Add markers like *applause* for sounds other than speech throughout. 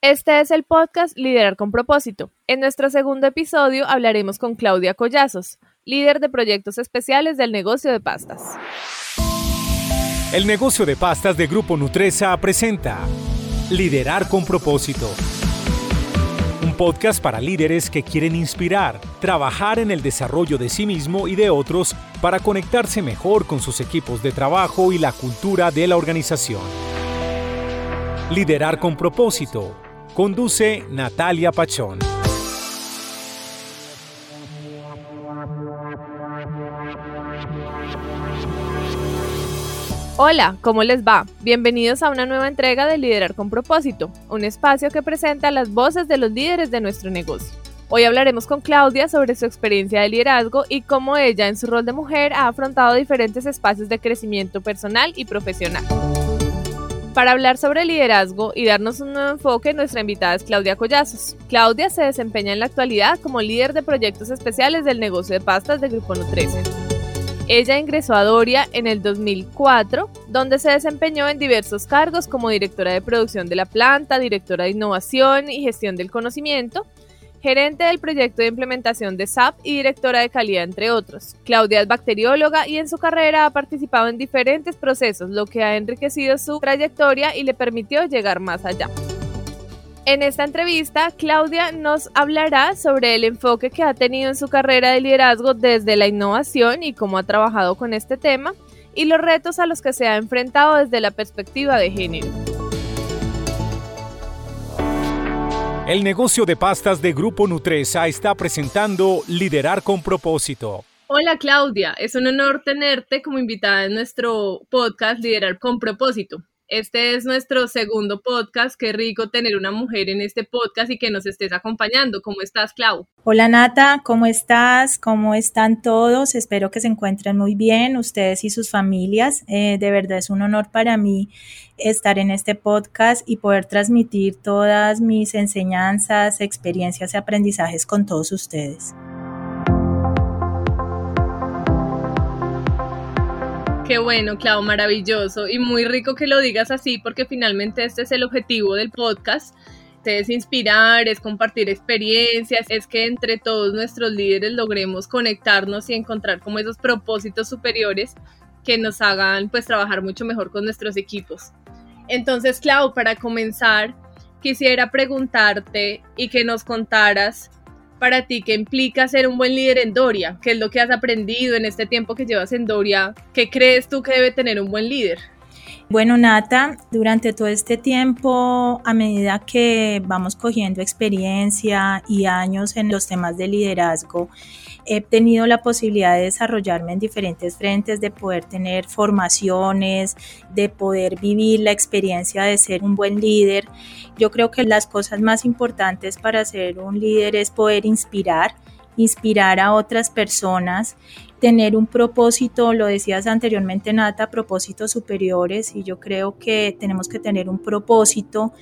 Este es el podcast Liderar con propósito. En nuestro segundo episodio hablaremos con Claudia Collazos, líder de proyectos especiales del negocio de pastas. El negocio de pastas de Grupo Nutresa presenta Liderar con propósito. Un podcast para líderes que quieren inspirar, trabajar en el desarrollo de sí mismo y de otros para conectarse mejor con sus equipos de trabajo y la cultura de la organización. Liderar con propósito Conduce Natalia Pachón. Hola, ¿cómo les va? Bienvenidos a una nueva entrega de Liderar con propósito, un espacio que presenta las voces de los líderes de nuestro negocio. Hoy hablaremos con Claudia sobre su experiencia de liderazgo y cómo ella en su rol de mujer ha afrontado diferentes espacios de crecimiento personal y profesional. Para hablar sobre liderazgo y darnos un nuevo enfoque, nuestra invitada es Claudia Collazos. Claudia se desempeña en la actualidad como líder de proyectos especiales del negocio de pastas de Grupo Nutresen. Ella ingresó a Doria en el 2004, donde se desempeñó en diversos cargos como directora de producción de la planta, directora de innovación y gestión del conocimiento, gerente del proyecto de implementación de SAP y directora de calidad, entre otros. Claudia es bacterióloga y en su carrera ha participado en diferentes procesos, lo que ha enriquecido su trayectoria y le permitió llegar más allá. En esta entrevista, Claudia nos hablará sobre el enfoque que ha tenido en su carrera de liderazgo desde la innovación y cómo ha trabajado con este tema, y los retos a los que se ha enfrentado desde la perspectiva de género. El negocio de pastas de Grupo Nutresa está presentando Liderar con propósito. Hola Claudia, es un honor tenerte como invitada en nuestro podcast Liderar con propósito. Este es nuestro segundo podcast. Qué rico tener una mujer en este podcast y que nos estés acompañando. ¿Cómo estás, Clau? Hola, Nata. ¿Cómo estás? ¿Cómo están todos? Espero que se encuentren muy bien, ustedes y sus familias. Eh, de verdad es un honor para mí estar en este podcast y poder transmitir todas mis enseñanzas, experiencias y aprendizajes con todos ustedes. Qué bueno, Clau, maravilloso y muy rico que lo digas así porque finalmente este es el objetivo del podcast. Es inspirar, es compartir experiencias, es que entre todos nuestros líderes logremos conectarnos y encontrar como esos propósitos superiores que nos hagan pues trabajar mucho mejor con nuestros equipos. Entonces, Clau, para comenzar, quisiera preguntarte y que nos contaras para ti qué implica ser un buen líder en Doria? ¿Qué es lo que has aprendido en este tiempo que llevas en Doria? ¿Qué crees tú que debe tener un buen líder? Bueno, Nata, durante todo este tiempo, a medida que vamos cogiendo experiencia y años en los temas de liderazgo, he tenido la posibilidad de desarrollarme en diferentes frentes, de poder tener formaciones, de poder vivir la experiencia de ser un buen líder. Yo creo que las cosas más importantes para ser un líder es poder inspirar, inspirar a otras personas tener un propósito, lo decías anteriormente Nata, propósitos superiores y yo creo que tenemos que tener un propósito,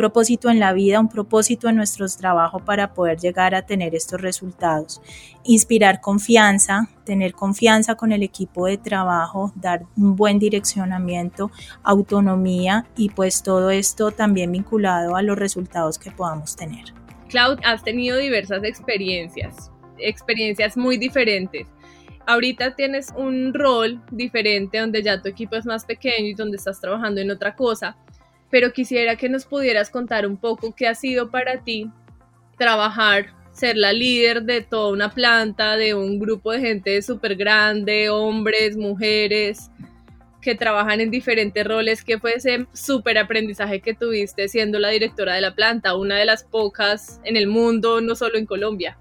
propósito en la vida, un propósito en nuestros trabajos para poder llegar a tener estos resultados. Inspirar confianza, tener confianza con el equipo de trabajo, dar un buen direccionamiento, autonomía y pues todo esto también vinculado a los resultados que podamos tener. Cloud, has tenido diversas experiencias, experiencias muy diferentes ahorita tienes un rol diferente donde ya tu equipo es más pequeño y donde estás trabajando en otra cosa, pero quisiera que nos pudieras contar un poco qué ha sido para ti trabajar, ser la líder de toda una planta, de un grupo de gente súper grande, hombres, mujeres, que trabajan en diferentes roles, ¿qué fue ese súper aprendizaje que tuviste siendo la directora de la planta, una de las pocas en el mundo, no solo en Colombia.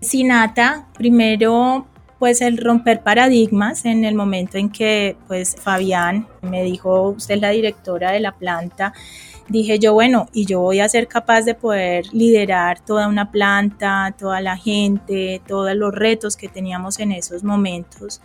Sinata, primero pues el romper paradigmas en el momento en que pues Fabián me dijo, usted es la directora de la planta, dije yo, bueno, y yo voy a ser capaz de poder liderar toda una planta, toda la gente, todos los retos que teníamos en esos momentos.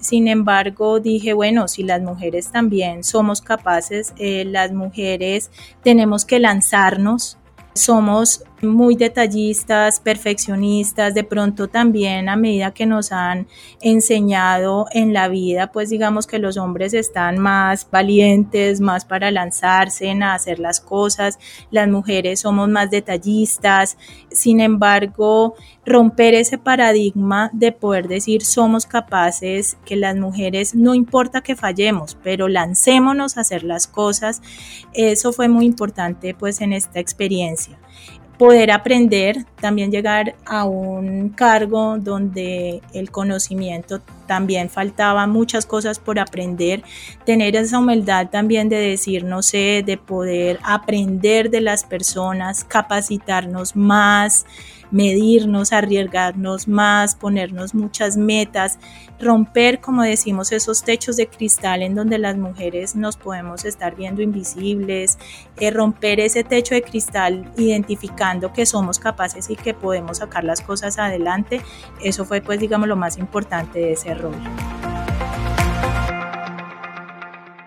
Sin embargo, dije, bueno, si las mujeres también somos capaces, eh, las mujeres tenemos que lanzarnos somos muy detallistas, perfeccionistas, de pronto también a medida que nos han enseñado en la vida, pues digamos que los hombres están más valientes, más para lanzarse a hacer las cosas, las mujeres somos más detallistas, sin embargo, romper ese paradigma de poder decir somos capaces, que las mujeres no importa que fallemos, pero lancémonos a hacer las cosas, eso fue muy importante pues en esta experiencia poder aprender, también llegar a un cargo donde el conocimiento también faltaba muchas cosas por aprender, tener esa humildad también de decir, no sé, de poder aprender de las personas, capacitarnos más, medirnos, arriesgarnos más, ponernos muchas metas, romper, como decimos, esos techos de cristal en donde las mujeres nos podemos estar viendo invisibles, eh, romper ese techo de cristal identificando que somos capaces y que podemos sacar las cosas adelante. Eso fue, pues, digamos, lo más importante de ese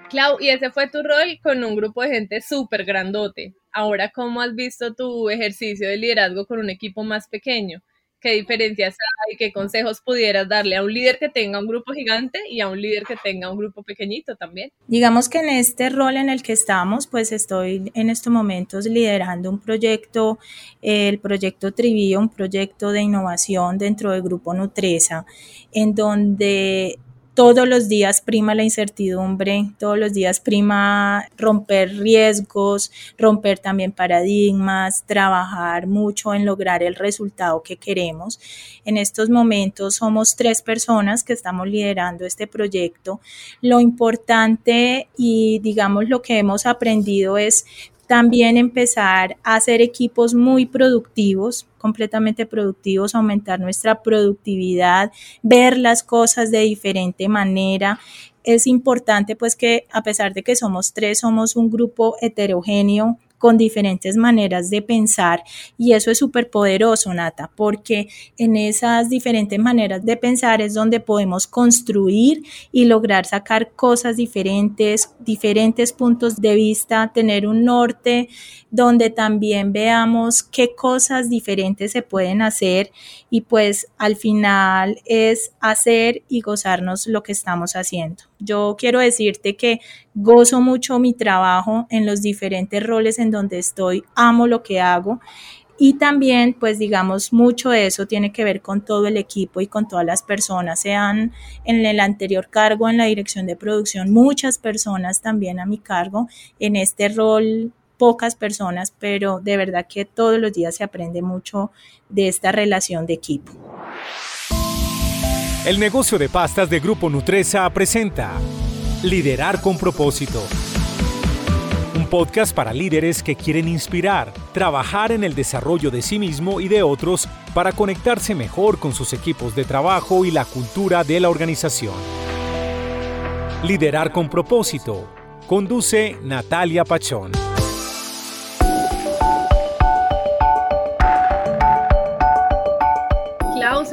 Clau, y ese fue tu rol con un grupo de gente súper grandote. Ahora, ¿cómo has visto tu ejercicio de liderazgo con un equipo más pequeño? ¿Qué diferencias hay? ¿Qué consejos pudieras darle a un líder que tenga un grupo gigante y a un líder que tenga un grupo pequeñito también? Digamos que en este rol en el que estamos, pues estoy en estos momentos liderando un proyecto, el proyecto Trivío, un proyecto de innovación dentro del grupo Nutresa, en donde todos los días prima la incertidumbre, todos los días prima romper riesgos, romper también paradigmas, trabajar mucho en lograr el resultado que queremos. En estos momentos somos tres personas que estamos liderando este proyecto. Lo importante y digamos lo que hemos aprendido es también empezar a hacer equipos muy productivos, completamente productivos, aumentar nuestra productividad, ver las cosas de diferente manera. Es importante pues que a pesar de que somos tres, somos un grupo heterogéneo con diferentes maneras de pensar y eso es súper poderoso, Nata, porque en esas diferentes maneras de pensar es donde podemos construir y lograr sacar cosas diferentes, diferentes puntos de vista, tener un norte donde también veamos qué cosas diferentes se pueden hacer y pues al final es hacer y gozarnos lo que estamos haciendo. Yo quiero decirte que gozo mucho mi trabajo en los diferentes roles en donde estoy, amo lo que hago y también, pues digamos, mucho de eso tiene que ver con todo el equipo y con todas las personas, sean en el anterior cargo, en la dirección de producción, muchas personas también a mi cargo, en este rol pocas personas, pero de verdad que todos los días se aprende mucho de esta relación de equipo. El negocio de pastas de Grupo Nutresa presenta Liderar con propósito. Un podcast para líderes que quieren inspirar, trabajar en el desarrollo de sí mismo y de otros para conectarse mejor con sus equipos de trabajo y la cultura de la organización. Liderar con propósito. Conduce Natalia Pachón.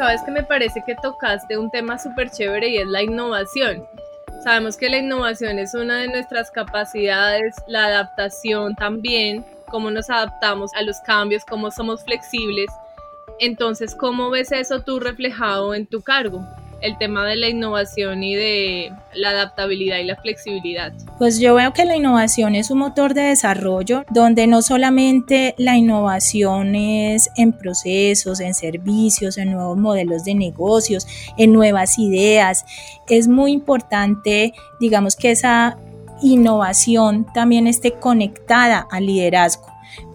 Sabes que me parece que tocaste un tema súper chévere y es la innovación. Sabemos que la innovación es una de nuestras capacidades, la adaptación también, cómo nos adaptamos a los cambios, cómo somos flexibles. Entonces, ¿cómo ves eso tú reflejado en tu cargo? El tema de la innovación y de la adaptabilidad y la flexibilidad? Pues yo veo que la innovación es un motor de desarrollo donde no solamente la innovación es en procesos, en servicios, en nuevos modelos de negocios, en nuevas ideas. Es muy importante, digamos, que esa innovación también esté conectada al liderazgo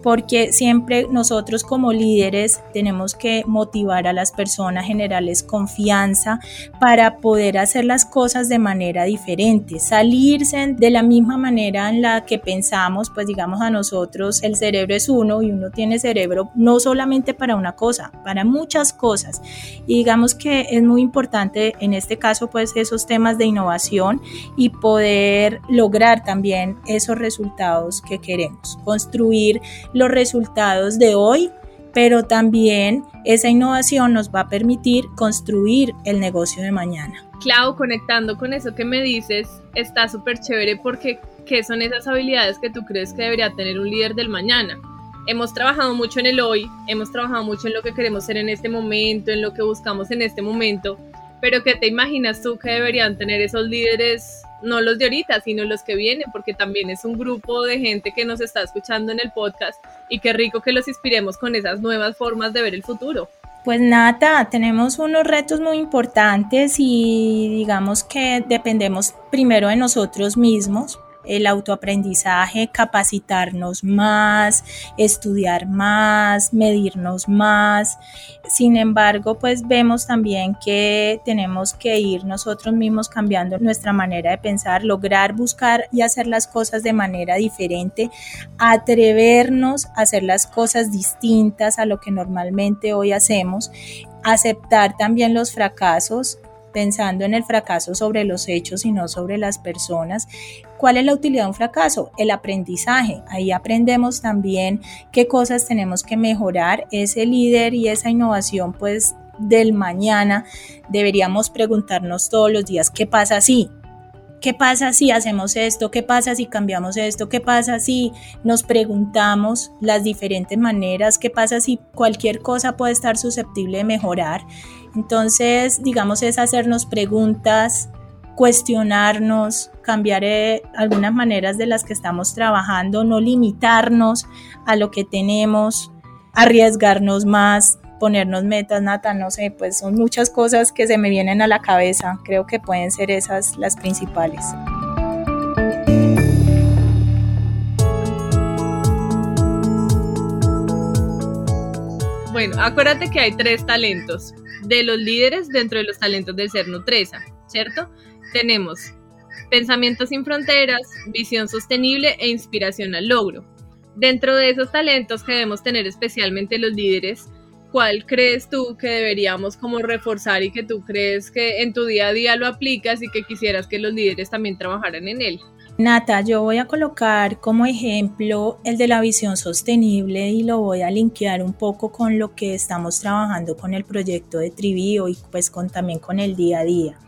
porque siempre nosotros como líderes tenemos que motivar a las personas, generarles confianza para poder hacer las cosas de manera diferente, salirse de la misma manera en la que pensamos, pues digamos a nosotros el cerebro es uno y uno tiene cerebro no solamente para una cosa, para muchas cosas. Y digamos que es muy importante en este caso pues esos temas de innovación y poder lograr también esos resultados que queremos, construir los resultados de hoy, pero también esa innovación nos va a permitir construir el negocio de mañana. Clau, conectando con eso que me dices, está súper chévere porque ¿qué son esas habilidades que tú crees que debería tener un líder del mañana? hemos trabajado mucho en el hoy, hemos trabajado mucho en lo que queremos ser en este momento, en lo que buscamos en este momento, pero ¿qué te imaginas tú que deberían tener esos líderes, no los de ahorita, sino los que vienen? Porque también es un grupo de gente que nos está escuchando en el podcast y qué rico que los inspiremos con esas nuevas formas de ver el futuro. Pues Nata, tenemos unos retos muy importantes y digamos que dependemos primero de nosotros mismos el autoaprendizaje, capacitarnos más, estudiar más, medirnos más. Sin embargo, pues vemos también que tenemos que ir nosotros mismos cambiando nuestra manera de pensar, lograr buscar y hacer las cosas de manera diferente, atrevernos a hacer las cosas distintas a lo que normalmente hoy hacemos, aceptar también los fracasos, pensando en el fracaso sobre los hechos y no sobre las personas. ¿Cuál es la utilidad de un fracaso? El aprendizaje. Ahí aprendemos también qué cosas tenemos que mejorar. Ese líder y esa innovación, pues del mañana, deberíamos preguntarnos todos los días, ¿qué pasa si? ¿Qué pasa si hacemos esto? ¿Qué pasa si cambiamos esto? ¿Qué pasa si nos preguntamos las diferentes maneras? ¿Qué pasa si cualquier cosa puede estar susceptible de mejorar? Entonces, digamos, es hacernos preguntas, cuestionarnos, cambiar algunas maneras de las que estamos trabajando, no limitarnos a lo que tenemos, arriesgarnos más, ponernos metas, Nata, no sé, pues son muchas cosas que se me vienen a la cabeza. Creo que pueden ser esas las principales. Bueno, acuérdate que hay tres talentos de los líderes dentro de los talentos del ser nutresa, ¿cierto? Tenemos pensamiento sin fronteras, visión sostenible e inspiración al logro. Dentro de esos talentos que debemos tener especialmente los líderes, ¿cuál crees tú que deberíamos como reforzar y que tú crees que en tu día a día lo aplicas y que quisieras que los líderes también trabajaran en él? Nata, yo voy a colocar como ejemplo el de la visión sostenible y lo voy a linkear un poco con lo que estamos trabajando con el proyecto de Trivio y pues con, también con el día a día.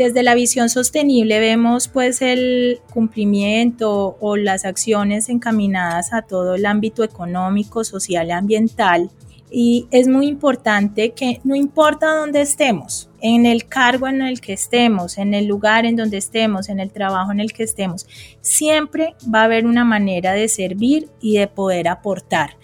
Desde la visión sostenible vemos pues el cumplimiento o las acciones encaminadas a todo el ámbito económico, social y ambiental y es muy importante que no importa dónde estemos, en el cargo en el que estemos, en el lugar en donde estemos, en el trabajo en el que estemos, siempre va a haber una manera de servir y de poder aportar.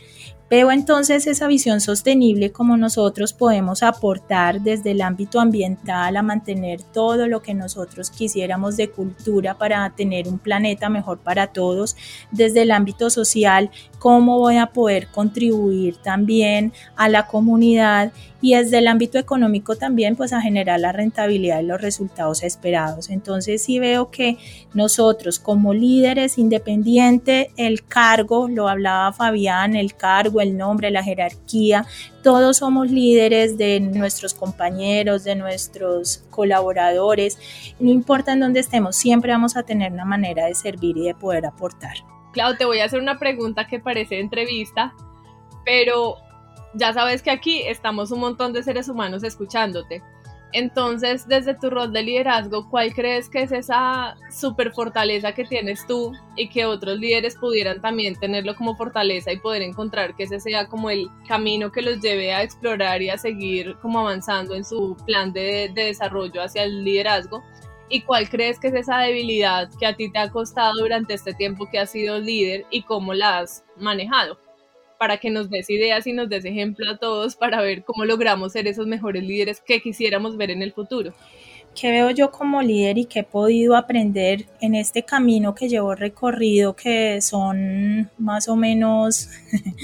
Veo entonces esa visión sostenible como nosotros podemos aportar desde el ámbito ambiental a mantener todo lo que nosotros quisiéramos de cultura para tener un planeta mejor para todos, desde el ámbito social, cómo voy a poder contribuir también a la comunidad y desde el ámbito económico también pues a generar la rentabilidad y los resultados esperados. Entonces sí veo que nosotros como líderes independiente, el cargo, lo hablaba Fabián, el cargo, el nombre, la jerarquía, todos somos líderes de nuestros compañeros, de nuestros colaboradores, no importa en dónde estemos, siempre vamos a tener una manera de servir y de poder aportar. Clau, te voy a hacer una pregunta que parece entrevista, pero ya sabes que aquí estamos un montón de seres humanos escuchándote. Entonces, desde tu rol de liderazgo, ¿cuál crees que es esa super fortaleza que tienes tú y que otros líderes pudieran también tenerlo como fortaleza y poder encontrar que ese sea como el camino que los lleve a explorar y a seguir como avanzando en su plan de, de desarrollo hacia el liderazgo? ¿Y cuál crees que es esa debilidad que a ti te ha costado durante este tiempo que has sido líder y cómo la has manejado? Para que nos des ideas y nos des ejemplo a todos para ver cómo logramos ser esos mejores líderes que quisiéramos ver en el futuro. ¿Qué veo yo como líder y qué he podido aprender en este camino que llevo recorrido, que son más o menos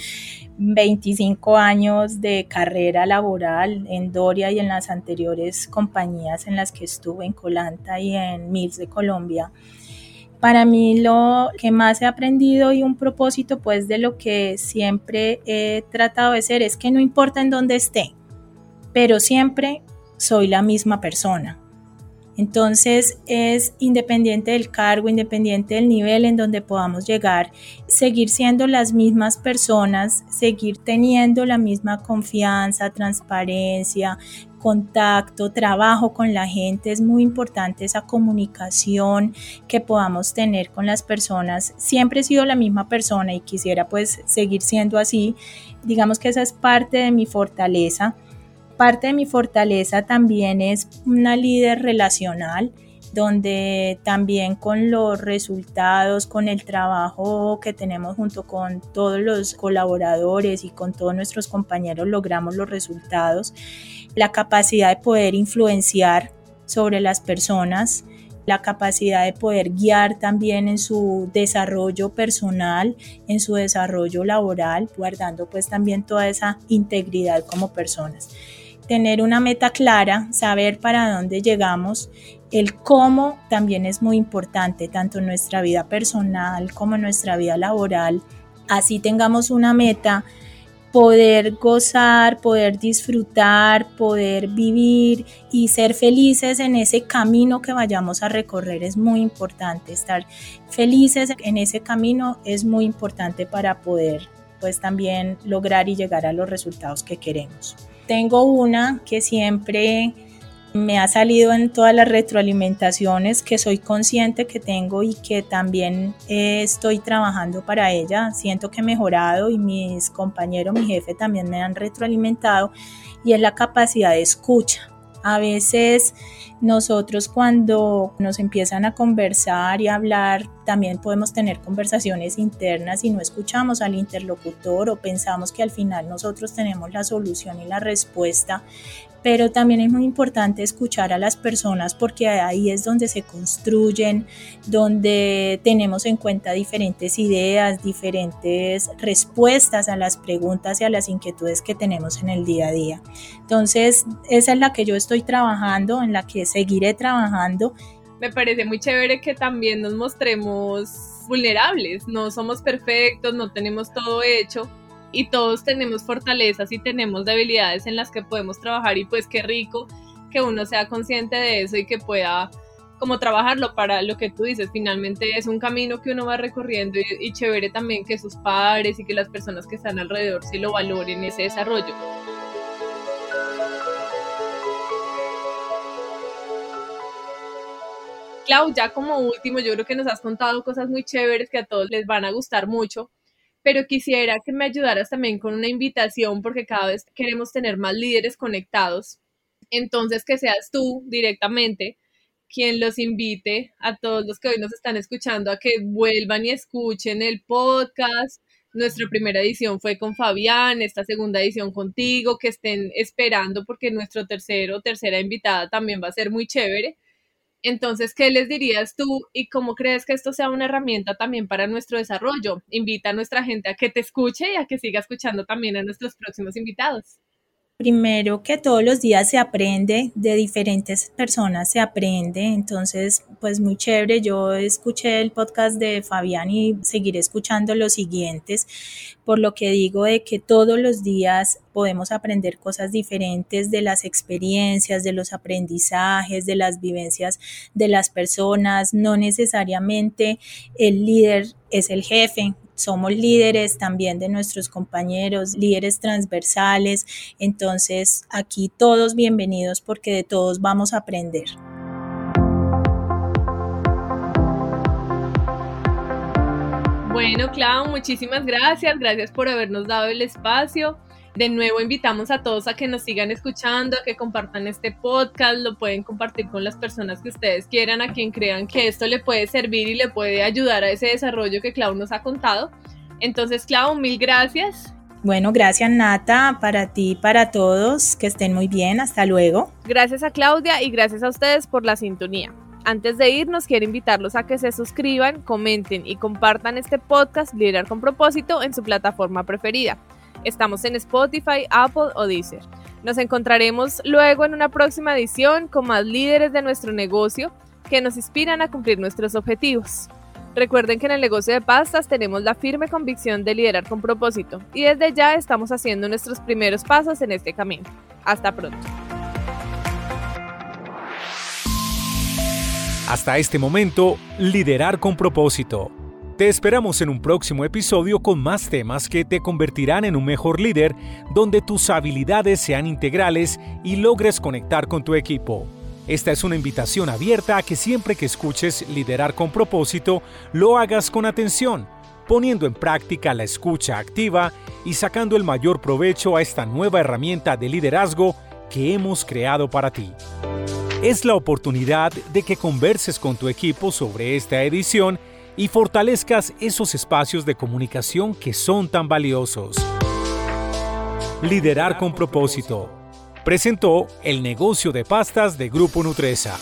*laughs* 25 años de carrera laboral en Doria y en las anteriores compañías en las que estuve, en Colanta y en Mills de Colombia? Para mí lo que más he aprendido y un propósito pues de lo que siempre he tratado de ser es que no importa en dónde esté, pero siempre soy la misma persona. Entonces es independiente del cargo, independiente del nivel en donde podamos llegar, seguir siendo las mismas personas, seguir teniendo la misma confianza, transparencia, contacto, trabajo con la gente, es muy importante esa comunicación que podamos tener con las personas. Siempre he sido la misma persona y quisiera pues seguir siendo así. Digamos que esa es parte de mi fortaleza. Parte de mi fortaleza también es una líder relacional donde también con los resultados, con el trabajo que tenemos junto con todos los colaboradores y con todos nuestros compañeros logramos los resultados, la capacidad de poder influenciar sobre las personas, la capacidad de poder guiar también en su desarrollo personal, en su desarrollo laboral, guardando pues también toda esa integridad como personas tener una meta clara, saber para dónde llegamos el cómo también es muy importante, tanto en nuestra vida personal como en nuestra vida laboral. Así tengamos una meta, poder gozar, poder disfrutar, poder vivir y ser felices en ese camino que vayamos a recorrer es muy importante. Estar felices en ese camino es muy importante para poder pues también lograr y llegar a los resultados que queremos. Tengo una que siempre me ha salido en todas las retroalimentaciones que soy consciente que tengo y que también eh, estoy trabajando para ella. Siento que he mejorado y mis compañeros, mi jefe también me han retroalimentado y es la capacidad de escucha. A veces nosotros cuando nos empiezan a conversar y a hablar, también podemos tener conversaciones internas y no escuchamos al interlocutor o pensamos que al final nosotros tenemos la solución y la respuesta pero también es muy importante escuchar a las personas porque ahí es donde se construyen, donde tenemos en cuenta diferentes ideas, diferentes respuestas a las preguntas y a las inquietudes que tenemos en el día a día. Entonces, esa es la que yo estoy trabajando, en la que seguiré trabajando. Me parece muy chévere que también nos mostremos vulnerables, no somos perfectos, no tenemos todo hecho, y todos tenemos fortalezas y tenemos debilidades en las que podemos trabajar y pues qué rico que uno sea consciente de eso y que pueda como trabajarlo para lo que tú dices, finalmente es un camino que uno va recorriendo y, chévere también que sus padres y que las personas que están alrededor sí lo valoren ese desarrollo. Clau, ya como último, yo creo que nos has contado cosas muy chéveres que a todos les van a gustar mucho pero quisiera que me ayudaras también con una invitación porque cada vez queremos tener más líderes conectados. Entonces, que seas tú directamente quien los invite a todos los que hoy nos están escuchando a que vuelvan y escuchen el podcast. Nuestra primera edición fue con Fabián, esta segunda edición contigo, que estén esperando porque nuestro tercero o tercera invitada también va a ser muy chévere. Entonces, ¿qué les dirías tú y cómo crees que esto sea una herramienta también para nuestro desarrollo? Invita a nuestra gente a que te escuche y a que siga escuchando también a nuestros próximos invitados. Primero que todos los días se aprende, de diferentes personas se aprende, entonces pues muy chévere, yo escuché el podcast de Fabián y seguiré escuchando los siguientes, por lo que digo de que todos los días podemos aprender cosas diferentes de las experiencias, de los aprendizajes, de las vivencias de las personas, no necesariamente el líder es el jefe, somos líderes también de nuestros compañeros, líderes transversales, entonces aquí todos bienvenidos porque de todos vamos a aprender. Bueno, Clau, muchísimas gracias, gracias por habernos dado el espacio. De nuevo invitamos a todos a que nos sigan escuchando, a que compartan este podcast, lo pueden compartir con las personas que ustedes quieran, a quien crean que esto le puede servir y le puede ayudar a ese desarrollo que Clau nos ha contado. Entonces, Clau, mil gracias. Bueno, gracias Nata, para ti, para todos, que estén muy bien, hasta luego. Gracias a Claudia y gracias a ustedes por la sintonía. Antes de irnos, quiero invitarlos a que se suscriban, comenten y compartan este podcast Liderar con propósito en su plataforma preferida. Estamos en Spotify, Apple o Deezer. Nos encontraremos luego en una próxima edición con más líderes de nuestro negocio que nos inspiran a cumplir nuestros objetivos. Recuerden que en el negocio de pastas tenemos la firme convicción de liderar con propósito y desde ya estamos haciendo nuestros primeros pasos en este camino. Hasta pronto. Hasta este momento, liderar con propósito Te esperamos en un próximo episodio con más temas que te convertirán en un mejor líder, donde tus habilidades sean integrales y logres conectar con tu equipo. Esta es una invitación abierta a que siempre que escuches liderar con propósito, lo hagas con atención, poniendo en práctica la escucha activa y sacando el mayor provecho a esta nueva herramienta de liderazgo que hemos creado para ti. Es la oportunidad de que converses con tu equipo sobre esta edición y fortalezcas esos espacios de comunicación que son tan valiosos. Liderar con propósito. Presentó el negocio de pastas de Grupo Nutresa.